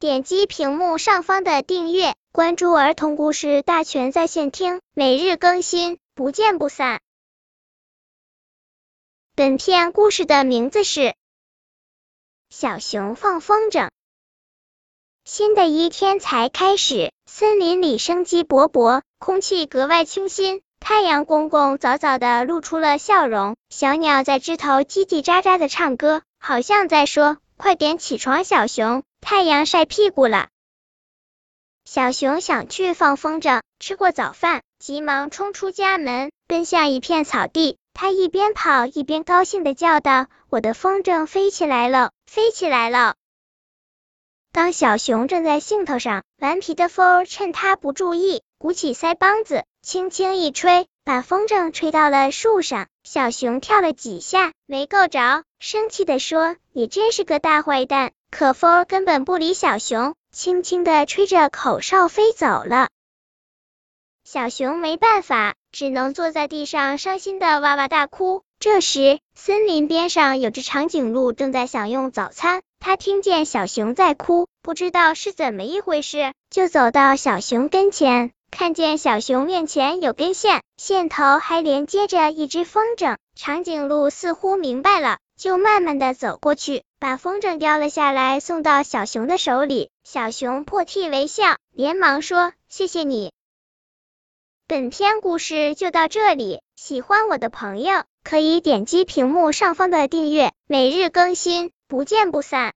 点击屏幕上方的订阅，关注儿童故事大全在线听，每日更新，不见不散。本片故事的名字是《小熊放风筝》。新的一天才开始，森林里生机勃勃，空气格外清新。太阳公公早早的露出了笑容，小鸟在枝头叽叽喳喳的唱歌，好像在说：“快点起床，小熊，太阳晒屁股了。”小熊想去放风筝，吃过早饭，急忙冲出家门，奔向一片草地。他一边跑一边高兴的叫道：“我的风筝飞起来了，飞起来了！”当小熊正在兴头上，顽皮的风趁他不注意，鼓起腮帮子。轻轻一吹，把风筝吹到了树上。小熊跳了几下，没够着，生气的说：“你真是个大坏蛋！”可风根本不理小熊，轻轻的吹着口哨飞走了。小熊没办法，只能坐在地上伤心的哇哇大哭。这时，森林边上有只长颈鹿正在享用早餐，它听见小熊在哭，不知道是怎么一回事，就走到小熊跟前。看见小熊面前有根线，线头还连接着一只风筝，长颈鹿似乎明白了，就慢慢的走过去，把风筝叼了下来，送到小熊的手里。小熊破涕为笑，连忙说：“谢谢你。”本篇故事就到这里，喜欢我的朋友可以点击屏幕上方的订阅，每日更新，不见不散。